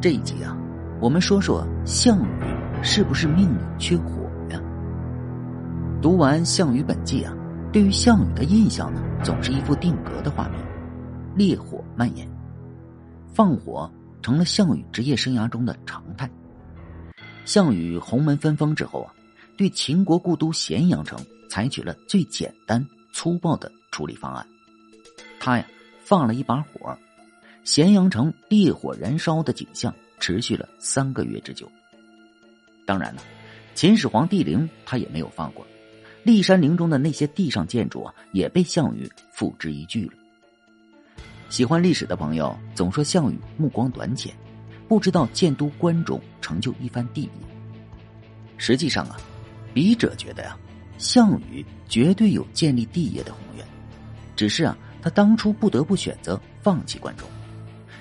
这一集啊，我们说说项羽是不是命里缺火呀？读完《项羽本纪》啊，对于项羽的印象呢，总是一副定格的画面：烈火蔓延，放火成了项羽职业生涯中的常态。项羽鸿门分封之后啊，对秦国故都咸阳城采取了最简单粗暴的处理方案。他呀，放了一把火，咸阳城烈火燃烧的景象持续了三个月之久。当然了，秦始皇帝陵他也没有放过，骊山陵中的那些地上建筑啊，也被项羽付之一炬了。喜欢历史的朋友总说项羽目光短浅。不知道建都关中成就一番帝业。实际上啊，笔者觉得呀，项羽绝对有建立帝业的宏愿，只是啊，他当初不得不选择放弃关中，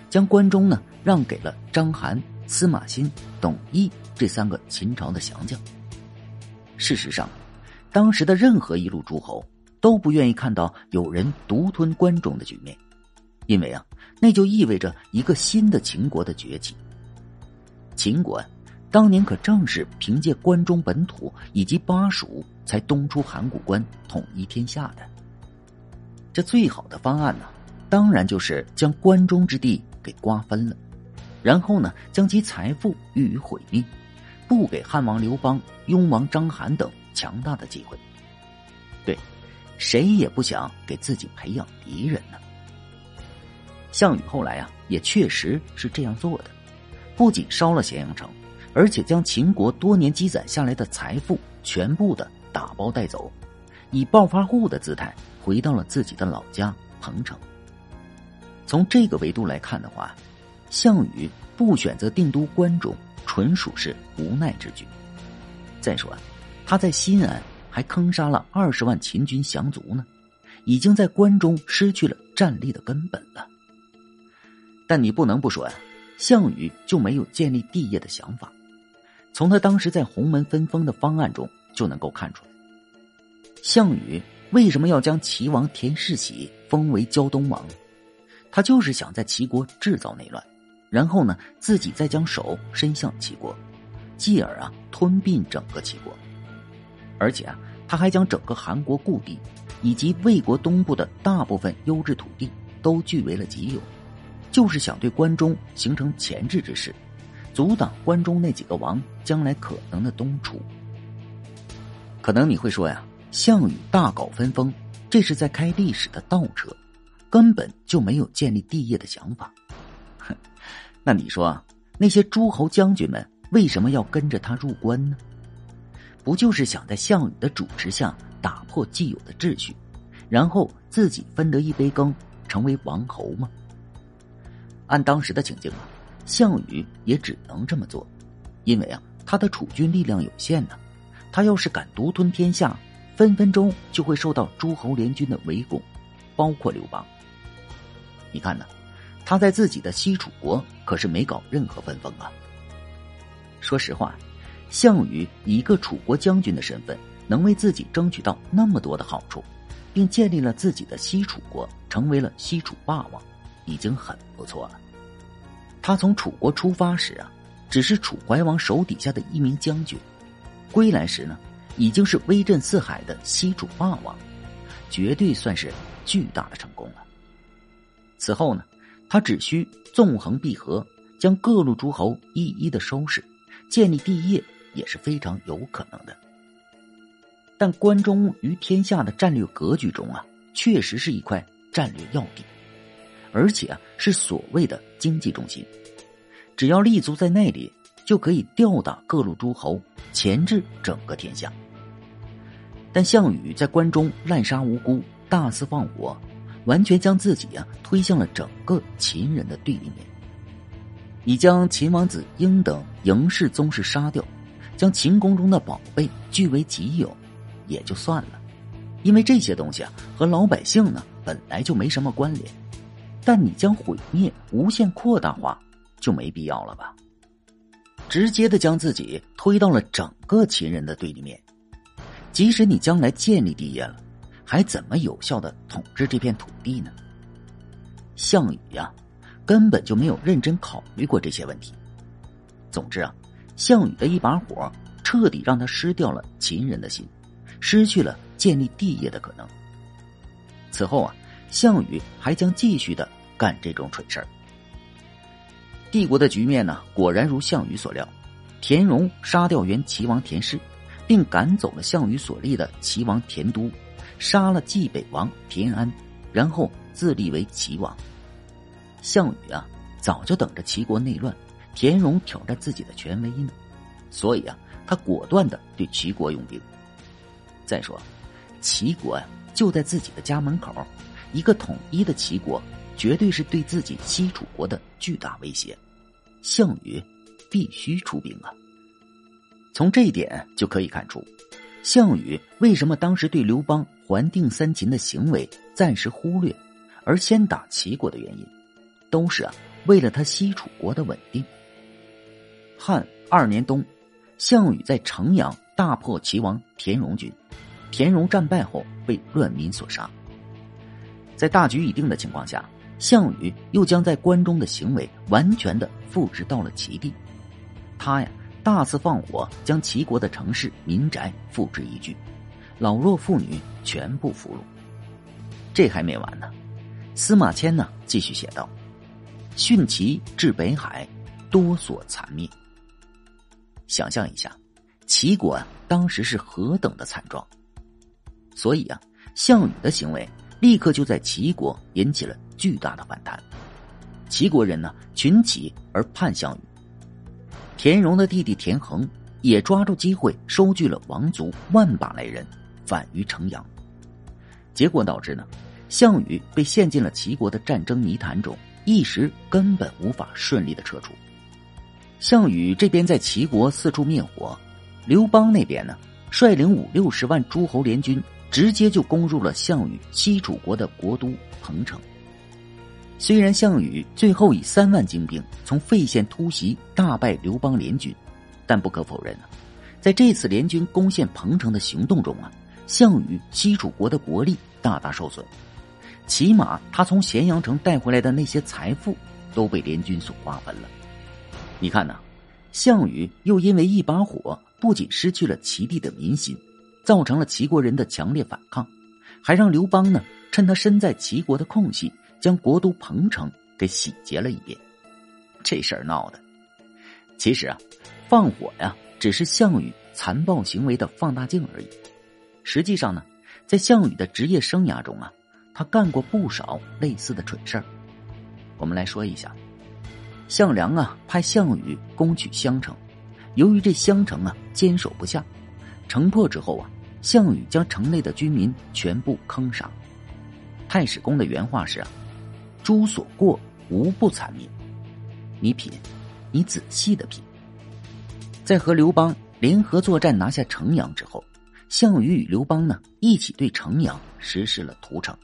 将关中呢让给了章邯、司马欣、董翳这三个秦朝的降将。事实上，当时的任何一路诸侯都不愿意看到有人独吞关中的局面。因为啊，那就意味着一个新的秦国的崛起。秦国当年可正是凭借关中本土以及巴蜀，才东出函谷关，统一天下的。这最好的方案呢，当然就是将关中之地给瓜分了，然后呢，将其财富予以毁灭，不给汉王刘邦、雍王章邯等强大的机会。对，谁也不想给自己培养敌人呢。项羽后来啊，也确实是这样做的，不仅烧了咸阳城，而且将秦国多年积攒下来的财富全部的打包带走，以暴发户的姿态回到了自己的老家彭城。从这个维度来看的话，项羽不选择定都关中，纯属是无奈之举。再说，他在西安还坑杀了二十万秦军降卒呢，已经在关中失去了战力的根本了。但你不能不说呀，项羽就没有建立帝业的想法。从他当时在鸿门分封的方案中就能够看出来，项羽为什么要将齐王田世喜封为胶东王？他就是想在齐国制造内乱，然后呢，自己再将手伸向齐国，继而啊吞并整个齐国。而且啊，他还将整个韩国故地以及魏国东部的大部分优质土地都据为了己有。就是想对关中形成钳制之势，阻挡关中那几个王将来可能的东出。可能你会说呀，项羽大搞分封，这是在开历史的倒车，根本就没有建立帝业的想法。哼，那你说那些诸侯将军们为什么要跟着他入关呢？不就是想在项羽的主持下打破既有的秩序，然后自己分得一杯羹，成为王侯吗？按当时的情境啊，项羽也只能这么做，因为啊，他的储军力量有限呢。他要是敢独吞天下，分分钟就会受到诸侯联军的围攻，包括刘邦。你看呢，他在自己的西楚国可是没搞任何分封啊。说实话，项羽以一个楚国将军的身份，能为自己争取到那么多的好处，并建立了自己的西楚国，成为了西楚霸王。已经很不错了。他从楚国出发时啊，只是楚怀王手底下的一名将军；归来时呢，已经是威震四海的西楚霸王，绝对算是巨大的成功了。此后呢，他只需纵横捭阖，将各路诸侯一一的收拾，建立帝业也是非常有可能的。但关中于天下的战略格局中啊，确实是一块战略要地。而且啊，是所谓的经济中心，只要立足在那里，就可以吊打各路诸侯，钳制整个天下。但项羽在关中滥杀无辜，大肆放火，完全将自己啊推向了整个秦人的对立面。你将秦王子婴等嬴氏宗室杀掉，将秦宫中的宝贝据为己有，也就算了，因为这些东西啊和老百姓呢本来就没什么关联。但你将毁灭无限扩大化，就没必要了吧？直接的将自己推到了整个秦人的对立面，即使你将来建立帝业了，还怎么有效的统治这片土地呢？项羽呀，根本就没有认真考虑过这些问题，总之啊，项羽的一把火彻底让他失掉了秦人的心，失去了建立帝业的可能。此后啊，项羽还将继续的干这种蠢事儿。帝国的局面呢，果然如项羽所料，田荣杀掉原齐王田氏，并赶走了项羽所立的齐王田都，杀了冀北王田安，然后自立为齐王。项羽啊，早就等着齐国内乱，田荣挑战自己的权威呢，所以啊，他果断的对齐国用兵。再说，齐国呀，就在自己的家门口，一个统一的齐国。绝对是对自己西楚国的巨大威胁，项羽必须出兵啊！从这一点就可以看出，项羽为什么当时对刘邦还定三秦的行为暂时忽略，而先打齐国的原因，都是啊为了他西楚国的稳定。汉二年冬，项羽在城阳大破齐王田荣军，田荣战败后被乱民所杀。在大局已定的情况下。项羽又将在关中的行为完全的复制到了齐地，他呀大肆放火，将齐国的城市民宅付之一炬，老弱妇女全部俘虏。这还没完呢，司马迁呢继续写道：“殉齐至北海，多所残灭。”想象一下，齐国啊当时是何等的惨状。所以啊，项羽的行为立刻就在齐国引起了。巨大的反弹，齐国人呢群起而叛项羽。田荣的弟弟田横也抓住机会收聚了王族万把来人，反于城阳。结果导致呢，项羽被陷进了齐国的战争泥潭中，一时根本无法顺利的撤出。项羽这边在齐国四处灭火，刘邦那边呢率领五六十万诸侯联军，直接就攻入了项羽西楚国的国都彭城。虽然项羽最后以三万精兵从费县突袭，大败刘邦联军，但不可否认啊，在这次联军攻陷彭城的行动中啊，项羽西楚国的国力大大受损，起码他从咸阳城带回来的那些财富都被联军所瓜分了。你看呐，项羽又因为一把火，不仅失去了齐地的民心，造成了齐国人的强烈反抗，还让刘邦呢趁他身在齐国的空隙。将国都彭城给洗劫了一遍，这事儿闹的。其实啊，放火呀，只是项羽残暴行为的放大镜而已。实际上呢，在项羽的职业生涯中啊，他干过不少类似的蠢事儿。我们来说一下，项梁啊派项羽攻取襄城，由于这襄城啊坚守不下，城破之后啊，项羽将城内的居民全部坑杀。太史公的原话是啊。诸所过，无不残灭。你品，你仔细的品。在和刘邦联合作战拿下城阳之后，项羽与刘邦呢一起对城阳实施了屠城。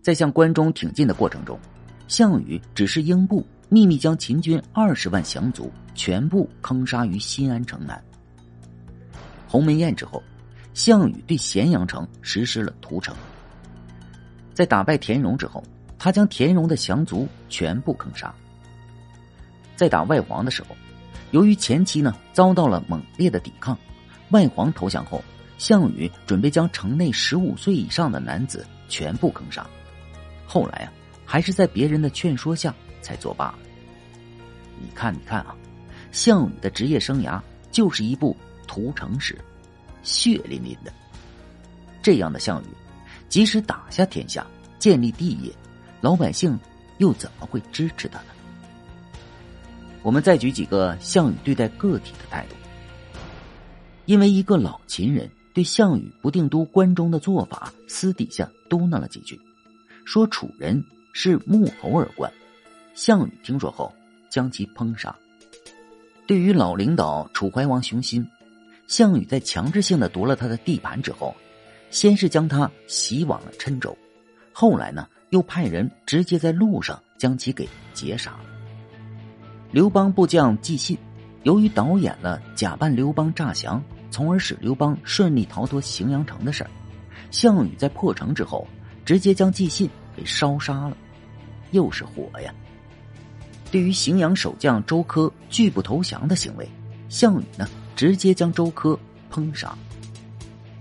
在向关中挺进的过程中，项羽指示英布秘密将秦军二十万降卒全部坑杀于新安城南。鸿门宴之后，项羽对咸阳城实施了屠城。在打败田荣之后。他将田荣的降卒全部坑杀。在打外黄的时候，由于前期呢遭到了猛烈的抵抗，外黄投降后，项羽准备将城内十五岁以上的男子全部坑杀。后来啊，还是在别人的劝说下才作罢。你看，你看啊，项羽的职业生涯就是一部屠城史，血淋淋的。这样的项羽，即使打下天下，建立帝业。老百姓又怎么会支持他呢？我们再举几个项羽对待个体的态度。因为一个老秦人对项羽不定都关中的做法私底下嘟囔了几句，说楚人是穆侯而冠。项羽听说后将其烹杀。对于老领导楚怀王熊心，项羽在强制性的夺了他的地盘之后，先是将他袭往了郴州，后来呢？又派人直接在路上将其给劫杀了。刘邦部将纪信，由于导演了假扮刘邦诈降，从而使刘邦顺利逃脱荥阳城的事儿，项羽在破城之后，直接将纪信给烧杀了，又是火呀！对于荥阳守将周柯拒不投降的行为，项羽呢直接将周柯烹杀。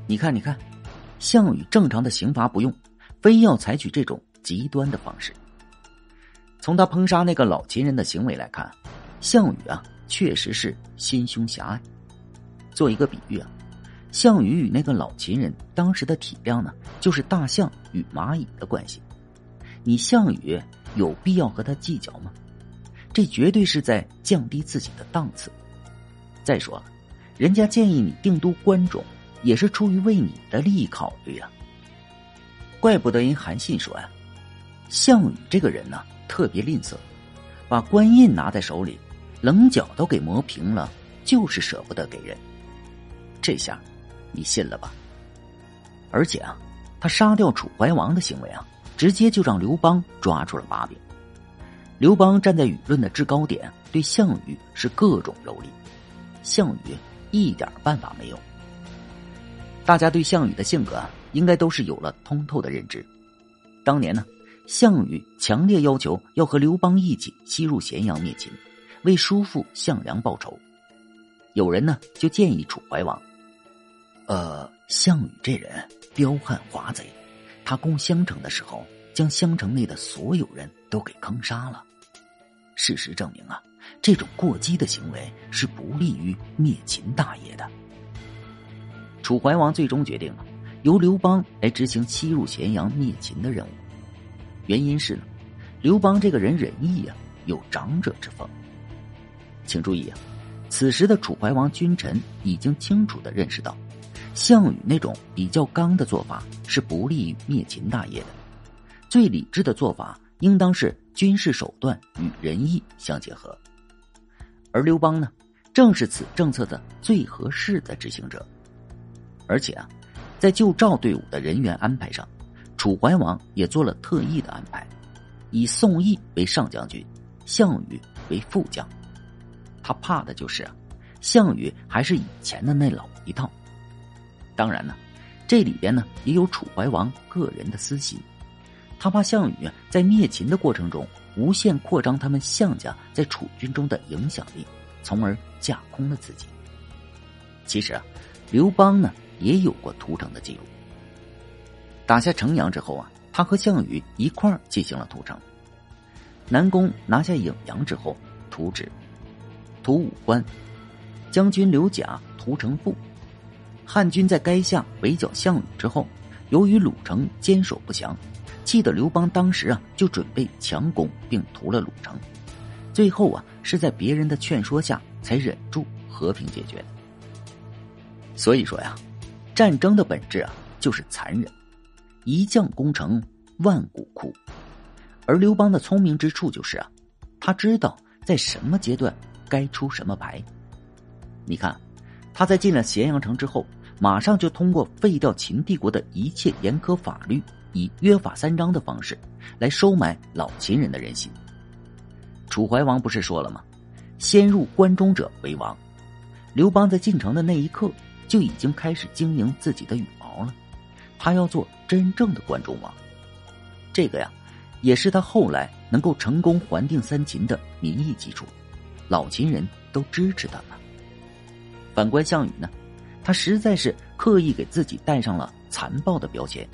你看，你看，项羽正常的刑罚不用，非要采取这种极端的方式。从他烹杀那个老秦人的行为来看，项羽啊确实是心胸狭隘。做一个比喻啊，项羽与那个老秦人当时的体量呢，就是大象与蚂蚁的关系。你项羽有必要和他计较吗？这绝对是在降低自己的档次。再说了，人家建议你定都关中，也是出于为你的利益考虑啊。怪不得人韩信说呀，项羽这个人呢特别吝啬，把官印拿在手里，棱角都给磨平了，就是舍不得给人。这下，你信了吧？而且啊，他杀掉楚怀王的行为啊，直接就让刘邦抓住了把柄。刘邦站在舆论的制高点，对项羽是各种蹂躏，项羽一点办法没有。大家对项羽的性格啊，应该都是有了通透的认知。当年呢，项羽强烈要求要和刘邦一起西入咸阳灭秦，为叔父项梁报仇。有人呢就建议楚怀王：“呃，项羽这人彪悍华贼，他攻襄城的时候，将襄城内的所有人都给坑杀了。”事实证明啊，这种过激的行为是不利于灭秦大业的。楚怀王最终决定了由刘邦来执行西入咸阳灭秦的任务，原因是呢，刘邦这个人仁义啊，有长者之风。请注意啊，此时的楚怀王君臣已经清楚的认识到，项羽那种比较刚的做法是不利于灭秦大业的，最理智的做法。应当是军事手段与仁义相结合，而刘邦呢，正是此政策的最合适的执行者。而且啊，在救赵队伍的人员安排上，楚怀王也做了特意的安排，以宋义为上将军，项羽为副将。他怕的就是啊，项羽还是以前的那老一套。当然呢，这里边呢也有楚怀王个人的私心。他怕项羽在灭秦的过程中无限扩张他们项家在楚军中的影响力，从而架空了自己。其实啊，刘邦呢也有过屠城的记录。打下城阳之后啊，他和项羽一块儿进行了屠城。南宫拿下颍阳之后，屠之，屠武关，将军刘贾屠城父。汉军在垓下围剿项羽之后，由于鲁城坚守不降。气得刘邦当时啊，就准备强攻并屠了鲁城，最后啊，是在别人的劝说下才忍住和平解决。所以说呀，战争的本质啊，就是残忍，一将功成万骨枯。而刘邦的聪明之处就是啊，他知道在什么阶段该出什么牌。你看，他在进了咸阳城之后，马上就通过废掉秦帝国的一切严苛法律。以约法三章的方式，来收买老秦人的人心。楚怀王不是说了吗？先入关中者为王。刘邦在进城的那一刻，就已经开始经营自己的羽。他要做真正的关中王。这个呀，也是他后来能够成功还定三秦的民意基础。老秦人都支持他嘛。反观项羽呢，他实在是刻意给自己带上了残暴的标签。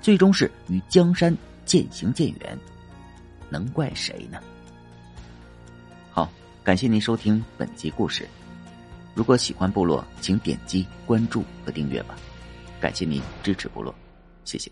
最终是与江山渐行渐远，能怪谁呢？好，感谢您收听本集故事。如果喜欢部落，请点击关注和订阅吧。感谢您支持部落，谢谢。